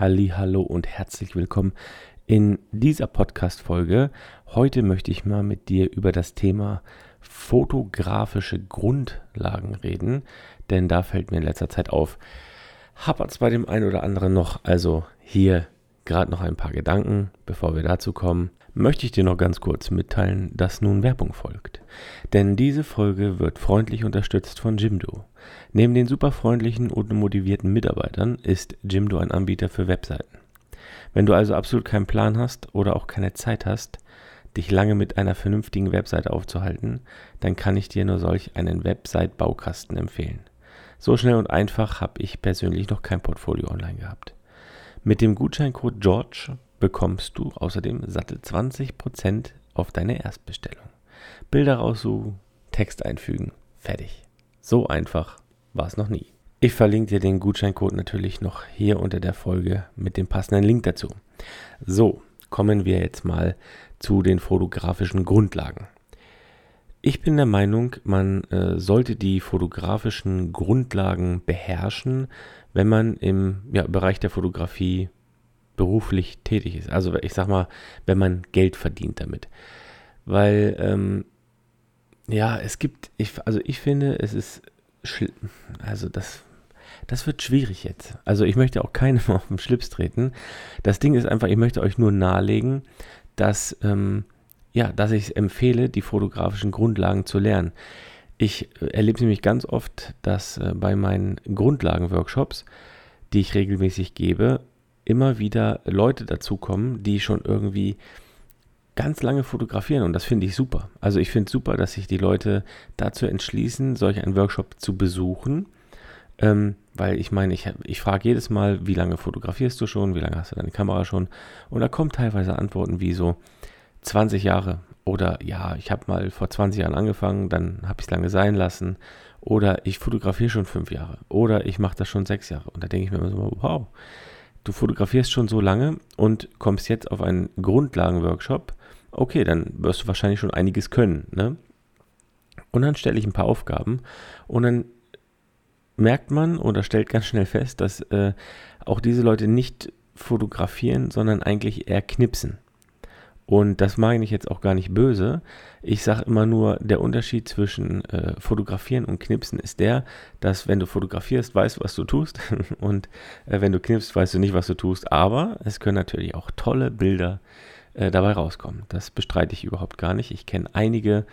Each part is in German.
Hallo und herzlich willkommen in dieser Podcast Folge. Heute möchte ich mal mit dir über das Thema fotografische Grundlagen reden, denn da fällt mir in letzter Zeit auf, hapert es bei dem einen oder anderen noch. Also hier gerade noch ein paar Gedanken, bevor wir dazu kommen möchte ich dir noch ganz kurz mitteilen, dass nun Werbung folgt. Denn diese Folge wird freundlich unterstützt von Jimdo. Neben den super freundlichen und motivierten Mitarbeitern ist Jimdo ein Anbieter für Webseiten. Wenn du also absolut keinen Plan hast oder auch keine Zeit hast, dich lange mit einer vernünftigen Webseite aufzuhalten, dann kann ich dir nur solch einen Website-Baukasten empfehlen. So schnell und einfach habe ich persönlich noch kein Portfolio online gehabt. Mit dem Gutscheincode George bekommst du außerdem satte 20% auf deine Erstbestellung. Bilder raussuchen, Text einfügen, fertig. So einfach war es noch nie. Ich verlinke dir den Gutscheincode natürlich noch hier unter der Folge mit dem passenden Link dazu. So, kommen wir jetzt mal zu den fotografischen Grundlagen. Ich bin der Meinung, man äh, sollte die fotografischen Grundlagen beherrschen, wenn man im ja, Bereich der Fotografie beruflich tätig ist. Also ich sag mal, wenn man Geld verdient damit. Weil, ähm, ja, es gibt, ich, also ich finde, es ist, also das, das wird schwierig jetzt. Also ich möchte auch keinem auf den Schlips treten. Das Ding ist einfach, ich möchte euch nur nahelegen, dass, ähm, ja, dass ich es empfehle, die fotografischen Grundlagen zu lernen. Ich äh, erlebe nämlich ganz oft, dass äh, bei meinen Grundlagenworkshops, die ich regelmäßig gebe, immer wieder Leute dazukommen, die schon irgendwie ganz lange fotografieren und das finde ich super. Also ich finde es super, dass sich die Leute dazu entschließen, solch einen Workshop zu besuchen. Ähm, weil ich meine, ich, ich frage jedes Mal, wie lange fotografierst du schon, wie lange hast du deine Kamera schon? Und da kommen teilweise Antworten wie so 20 Jahre oder ja, ich habe mal vor 20 Jahren angefangen, dann habe ich es lange sein lassen oder ich fotografiere schon fünf Jahre oder ich mache das schon sechs Jahre. Und da denke ich mir immer so, wow, du fotografierst schon so lange und kommst jetzt auf einen Grundlagenworkshop, okay, dann wirst du wahrscheinlich schon einiges können. Ne? Und dann stelle ich ein paar Aufgaben und dann merkt man oder stellt ganz schnell fest, dass äh, auch diese Leute nicht fotografieren, sondern eigentlich eher knipsen. Und das meine ich jetzt auch gar nicht böse. Ich sage immer nur, der Unterschied zwischen äh, Fotografieren und Knipsen ist der, dass wenn du fotografierst, weißt du, was du tust. und äh, wenn du knipst, weißt du nicht, was du tust. Aber es können natürlich auch tolle Bilder äh, dabei rauskommen. Das bestreite ich überhaupt gar nicht. Ich kenne einige,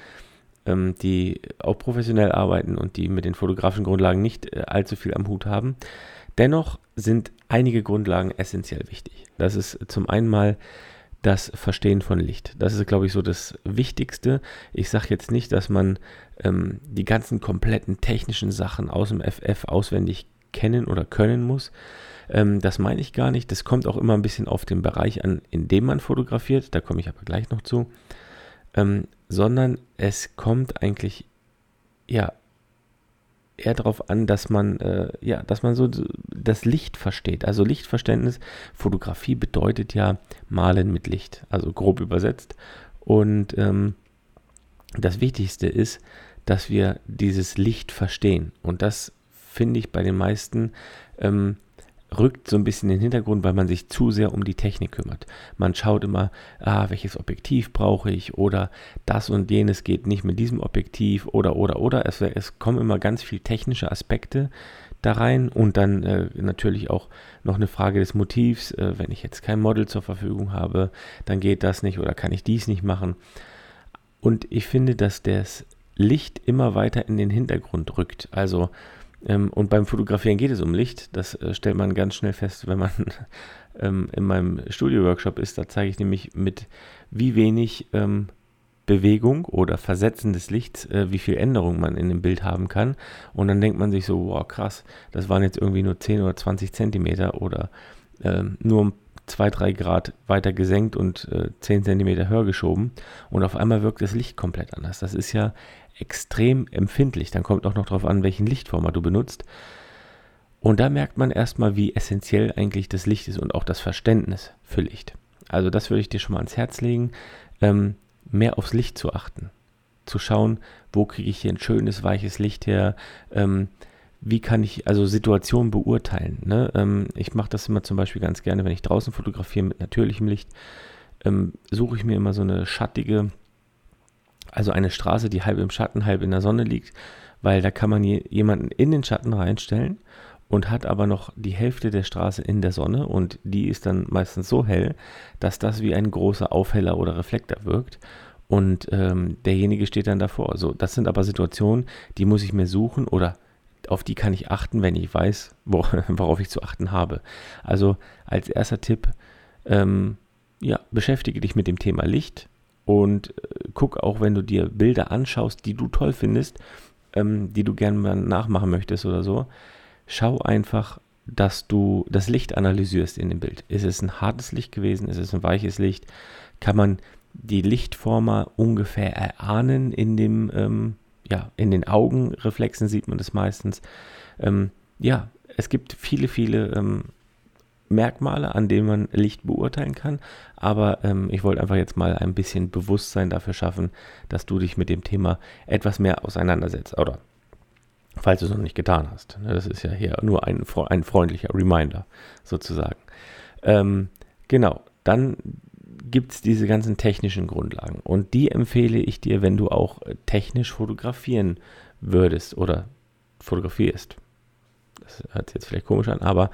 ähm, die auch professionell arbeiten und die mit den fotografischen Grundlagen nicht äh, allzu viel am Hut haben. Dennoch sind einige Grundlagen essentiell wichtig. Das ist zum einen mal das Verstehen von Licht. Das ist, glaube ich, so das Wichtigste. Ich sage jetzt nicht, dass man ähm, die ganzen kompletten technischen Sachen aus dem FF auswendig kennen oder können muss. Ähm, das meine ich gar nicht. Das kommt auch immer ein bisschen auf den Bereich an, in dem man fotografiert. Da komme ich aber gleich noch zu. Ähm, sondern es kommt eigentlich ja eher darauf an, dass man, äh, ja, dass man so das Licht versteht. Also Lichtverständnis, Fotografie bedeutet ja Malen mit Licht, also grob übersetzt. Und ähm, das Wichtigste ist, dass wir dieses Licht verstehen. Und das finde ich bei den meisten ähm, rückt so ein bisschen in den Hintergrund, weil man sich zu sehr um die Technik kümmert. Man schaut immer, ah, welches Objektiv brauche ich oder das und jenes geht nicht mit diesem Objektiv oder oder oder. Es, es kommen immer ganz viele technische Aspekte da rein und dann äh, natürlich auch noch eine Frage des Motivs. Äh, wenn ich jetzt kein Model zur Verfügung habe, dann geht das nicht oder kann ich dies nicht machen. Und ich finde, dass das Licht immer weiter in den Hintergrund rückt. Also ähm, und beim Fotografieren geht es um Licht. Das äh, stellt man ganz schnell fest, wenn man ähm, in meinem Studio-Workshop ist. Da zeige ich nämlich mit wie wenig ähm, Bewegung oder Versetzen des Lichts, äh, wie viel Änderung man in dem Bild haben kann. Und dann denkt man sich so, wow, krass, das waren jetzt irgendwie nur 10 oder 20 Zentimeter oder ähm, nur um 2, 3 Grad weiter gesenkt und äh, 10 Zentimeter höher geschoben. Und auf einmal wirkt das Licht komplett anders. Das ist ja extrem empfindlich. Dann kommt auch noch darauf an, welchen Lichtformat du benutzt. Und da merkt man erstmal, wie essentiell eigentlich das Licht ist und auch das Verständnis für Licht. Also das würde ich dir schon mal ans Herz legen, ähm, mehr aufs Licht zu achten. Zu schauen, wo kriege ich hier ein schönes, weiches Licht her, ähm, wie kann ich also Situationen beurteilen. Ne? Ähm, ich mache das immer zum Beispiel ganz gerne, wenn ich draußen fotografiere mit natürlichem Licht, ähm, suche ich mir immer so eine schattige, also eine Straße, die halb im Schatten, halb in der Sonne liegt, weil da kann man je, jemanden in den Schatten reinstellen und hat aber noch die Hälfte der Straße in der Sonne und die ist dann meistens so hell, dass das wie ein großer Aufheller oder Reflektor wirkt und ähm, derjenige steht dann davor. So, das sind aber Situationen, die muss ich mir suchen oder auf die kann ich achten, wenn ich weiß, wo, worauf ich zu achten habe. Also als erster Tipp, ähm, ja, beschäftige dich mit dem Thema Licht und äh, guck auch, wenn du dir Bilder anschaust, die du toll findest, ähm, die du gerne mal nachmachen möchtest oder so, schau einfach, dass du das Licht analysierst in dem Bild. Ist es ein hartes Licht gewesen? Ist es ein weiches Licht? Kann man die Lichtformer ungefähr erahnen in dem, ähm, ja, in den Augenreflexen sieht man das meistens. Ähm, ja, es gibt viele, viele ähm, Merkmale, an denen man Licht beurteilen kann. Aber ähm, ich wollte einfach jetzt mal ein bisschen Bewusstsein dafür schaffen, dass du dich mit dem Thema etwas mehr auseinandersetzt. Oder falls du es noch nicht getan hast. Ne, das ist ja hier nur ein, ein freundlicher Reminder sozusagen. Ähm, genau, dann gibt es diese ganzen technischen Grundlagen. Und die empfehle ich dir, wenn du auch äh, technisch fotografieren würdest oder fotografierst. Das hört sich jetzt vielleicht komisch an, aber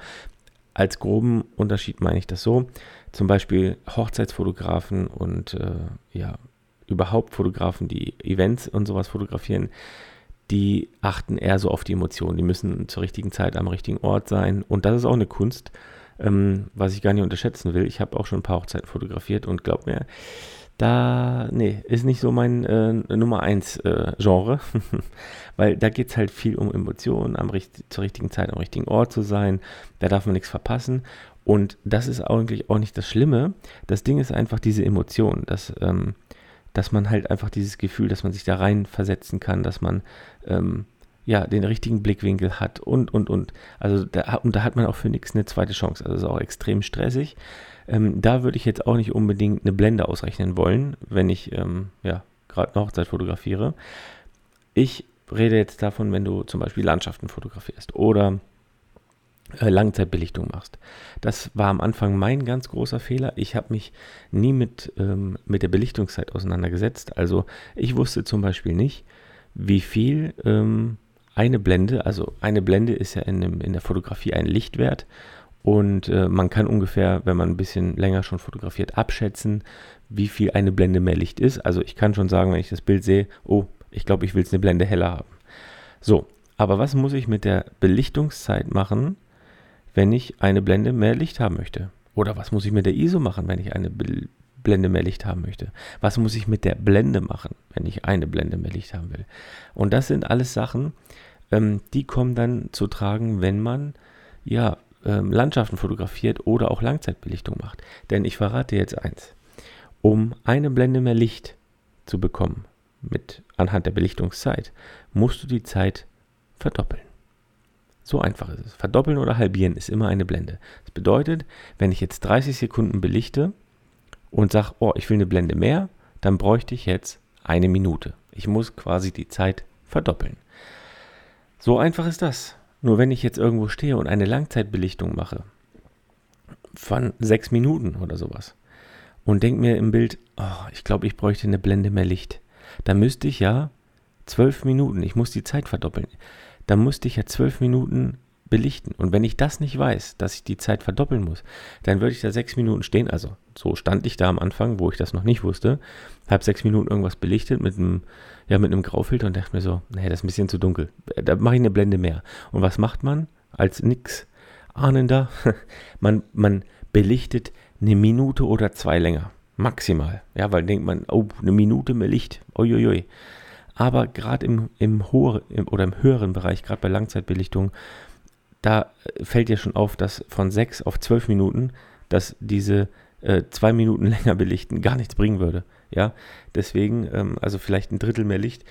als groben Unterschied meine ich das so. Zum Beispiel Hochzeitsfotografen und äh, ja, überhaupt Fotografen, die Events und sowas fotografieren, die achten eher so auf die Emotionen. Die müssen zur richtigen Zeit am richtigen Ort sein. Und das ist auch eine Kunst, ähm, was ich gar nicht unterschätzen will. Ich habe auch schon ein paar Hochzeiten fotografiert und glaub mir, da, nee, ist nicht so mein äh, Nummer 1 äh, Genre, weil da geht es halt viel um Emotionen, am richt zur richtigen Zeit am richtigen Ort zu sein, da darf man nichts verpassen. Und das ist eigentlich auch nicht das Schlimme, das Ding ist einfach diese Emotion, dass, ähm, dass man halt einfach dieses Gefühl, dass man sich da rein versetzen kann, dass man ähm, ja, den richtigen Blickwinkel hat und, und, und. Also da, und da hat man auch für nichts eine zweite Chance. Also ist auch extrem stressig. Ähm, da würde ich jetzt auch nicht unbedingt eine Blende ausrechnen wollen, wenn ich ähm, ja, gerade eine Hochzeit fotografiere. Ich rede jetzt davon, wenn du zum Beispiel Landschaften fotografierst oder äh, Langzeitbelichtung machst. Das war am Anfang mein ganz großer Fehler. Ich habe mich nie mit, ähm, mit der Belichtungszeit auseinandergesetzt. Also ich wusste zum Beispiel nicht, wie viel ähm, eine Blende, also eine Blende ist ja in, dem, in der Fotografie ein Lichtwert und äh, man kann ungefähr, wenn man ein bisschen länger schon fotografiert, abschätzen, wie viel eine Blende mehr Licht ist. Also ich kann schon sagen, wenn ich das Bild sehe, oh, ich glaube, ich will es eine Blende heller haben. So, aber was muss ich mit der Belichtungszeit machen, wenn ich eine Blende mehr Licht haben möchte? Oder was muss ich mit der ISO machen, wenn ich eine Blende mehr Licht haben möchte? Was muss ich mit der Blende machen, wenn ich eine Blende mehr Licht haben will? Und das sind alles Sachen, ähm, die kommen dann zu tragen, wenn man ja ähm, Landschaften fotografiert oder auch Langzeitbelichtung macht. Denn ich verrate jetzt eins. Um eine Blende mehr Licht zu bekommen, mit anhand der Belichtungszeit, musst du die Zeit verdoppeln. So einfach ist es. Verdoppeln oder halbieren ist immer eine Blende. Das bedeutet, wenn ich jetzt 30 Sekunden belichte und sage, oh, ich will eine Blende mehr, dann bräuchte ich jetzt eine Minute. Ich muss quasi die Zeit verdoppeln. So einfach ist das. Nur wenn ich jetzt irgendwo stehe und eine Langzeitbelichtung mache, von sechs Minuten oder sowas, und denke mir im Bild, oh, ich glaube, ich bräuchte eine Blende mehr Licht, dann müsste ich ja zwölf Minuten, ich muss die Zeit verdoppeln, dann müsste ich ja zwölf Minuten belichten. Und wenn ich das nicht weiß, dass ich die Zeit verdoppeln muss, dann würde ich da sechs Minuten stehen. Also so stand ich da am Anfang, wo ich das noch nicht wusste, habe sechs Minuten irgendwas belichtet mit einem, ja, mit einem Graufilter und dachte mir so, nee, das ist ein bisschen zu dunkel. Da mache ich eine Blende mehr. Und was macht man als nix ahnender? man, man belichtet eine Minute oder zwei länger. Maximal. Ja, weil denkt man, oh, eine Minute mehr Licht. Uiuiui. Aber gerade im, im, im, oder im höheren Bereich, gerade bei Langzeitbelichtung, da fällt dir schon auf, dass von sechs auf zwölf Minuten, dass diese äh, zwei Minuten länger belichten gar nichts bringen würde. Ja, deswegen, ähm, also vielleicht ein Drittel mehr Licht.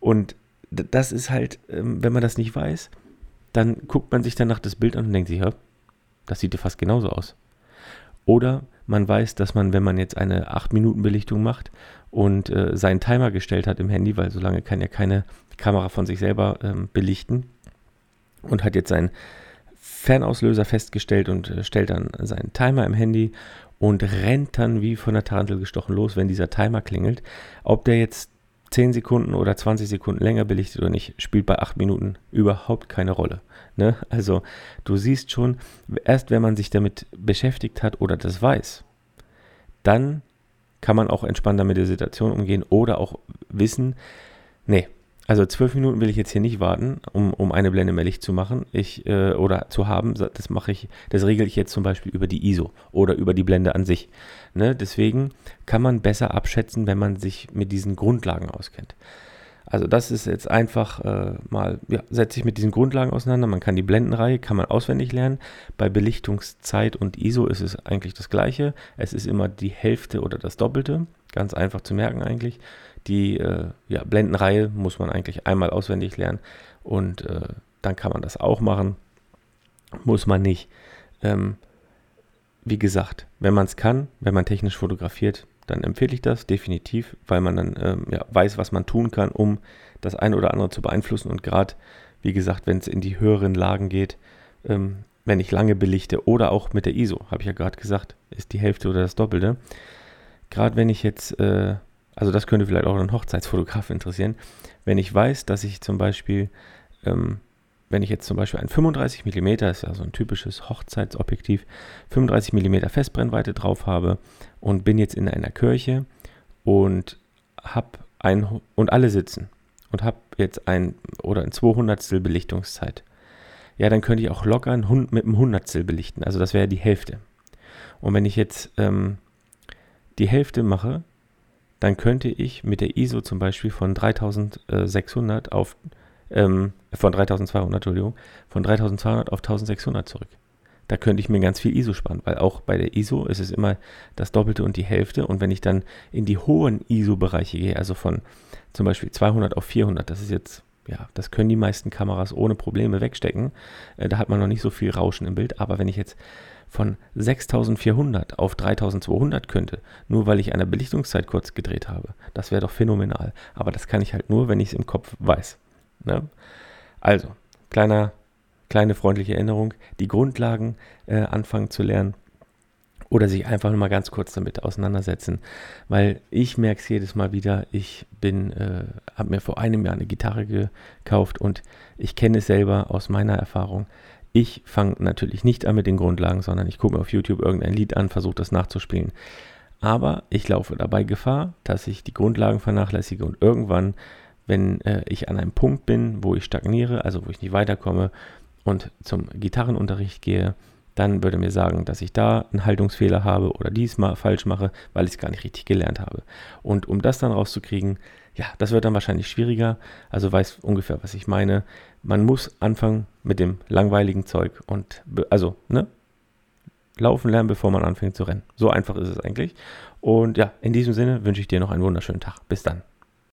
Und das ist halt, ähm, wenn man das nicht weiß, dann guckt man sich danach das Bild an und denkt sich, ja, das sieht ja fast genauso aus. Oder man weiß, dass man, wenn man jetzt eine 8-Minuten-Belichtung macht und äh, seinen Timer gestellt hat im Handy, weil so lange kann ja keine Kamera von sich selber ähm, belichten, und hat jetzt seinen Fernauslöser festgestellt und äh, stellt dann seinen Timer im Handy und rennt dann wie von der Tarantel gestochen los, wenn dieser Timer klingelt. Ob der jetzt 10 Sekunden oder 20 Sekunden länger belichtet oder nicht, spielt bei 8 Minuten überhaupt keine Rolle. Ne? Also du siehst schon, erst wenn man sich damit beschäftigt hat oder das weiß, dann kann man auch entspannter mit der Situation umgehen oder auch wissen, nee, also zwölf Minuten will ich jetzt hier nicht warten, um, um eine Blende mehr Licht zu machen, ich äh, oder zu haben. Das mache ich, das regel ich jetzt zum Beispiel über die ISO oder über die Blende an sich. Ne? Deswegen kann man besser abschätzen, wenn man sich mit diesen Grundlagen auskennt. Also das ist jetzt einfach äh, mal, ja, setzt sich mit diesen Grundlagen auseinander. Man kann die Blendenreihe, kann man auswendig lernen. Bei Belichtungszeit und ISO ist es eigentlich das gleiche. Es ist immer die Hälfte oder das Doppelte. Ganz einfach zu merken eigentlich. Die äh, ja, Blendenreihe muss man eigentlich einmal auswendig lernen und äh, dann kann man das auch machen. Muss man nicht. Ähm, wie gesagt, wenn man es kann, wenn man technisch fotografiert, dann empfehle ich das definitiv, weil man dann ähm, ja, weiß, was man tun kann, um das eine oder andere zu beeinflussen. Und gerade, wie gesagt, wenn es in die höheren Lagen geht, ähm, wenn ich lange belichte oder auch mit der ISO, habe ich ja gerade gesagt, ist die Hälfte oder das Doppelte. Gerade wenn ich jetzt äh, also das könnte vielleicht auch einen Hochzeitsfotograf interessieren, wenn ich weiß, dass ich zum Beispiel, ähm, wenn ich jetzt zum Beispiel ein 35 mm, ist ja so ein typisches Hochzeitsobjektiv, 35 mm Festbrennweite drauf habe und bin jetzt in einer Kirche und habe ein und alle sitzen und habe jetzt ein oder ein 200 Belichtungszeit. Ja, dann könnte ich auch locker mit einem Hundertstel belichten. Also das wäre die Hälfte. Und wenn ich jetzt ähm, die Hälfte mache, dann könnte ich mit der ISO zum Beispiel von 3600 auf, ähm, von 3200, Entschuldigung, von 3200 auf 1600 zurück. Da könnte ich mir ganz viel ISO sparen, weil auch bei der ISO ist es immer das Doppelte und die Hälfte. Und wenn ich dann in die hohen ISO-Bereiche gehe, also von zum Beispiel 200 auf 400, das ist jetzt, ja, das können die meisten Kameras ohne Probleme wegstecken. Äh, da hat man noch nicht so viel Rauschen im Bild. Aber wenn ich jetzt von 6400 auf 3200 könnte, nur weil ich eine Belichtungszeit kurz gedreht habe. Das wäre doch phänomenal. Aber das kann ich halt nur, wenn ich es im Kopf weiß. Ne? Also, kleiner, kleine freundliche Erinnerung, die Grundlagen äh, anfangen zu lernen oder sich einfach nur mal ganz kurz damit auseinandersetzen, weil ich merke es jedes Mal wieder, ich bin, äh, habe mir vor einem Jahr eine Gitarre gekauft und ich kenne es selber aus meiner Erfahrung, ich fange natürlich nicht an mit den Grundlagen, sondern ich gucke mir auf YouTube irgendein Lied an, versuche das nachzuspielen. Aber ich laufe dabei Gefahr, dass ich die Grundlagen vernachlässige und irgendwann, wenn äh, ich an einem Punkt bin, wo ich stagniere, also wo ich nicht weiterkomme und zum Gitarrenunterricht gehe, dann würde mir sagen, dass ich da einen Haltungsfehler habe oder dies mal falsch mache, weil ich es gar nicht richtig gelernt habe. Und um das dann rauszukriegen, ja, das wird dann wahrscheinlich schwieriger. Also weiß ungefähr, was ich meine man muss anfangen mit dem langweiligen Zeug und also, ne? Laufen lernen, bevor man anfängt zu rennen. So einfach ist es eigentlich. Und ja, in diesem Sinne wünsche ich dir noch einen wunderschönen Tag. Bis dann.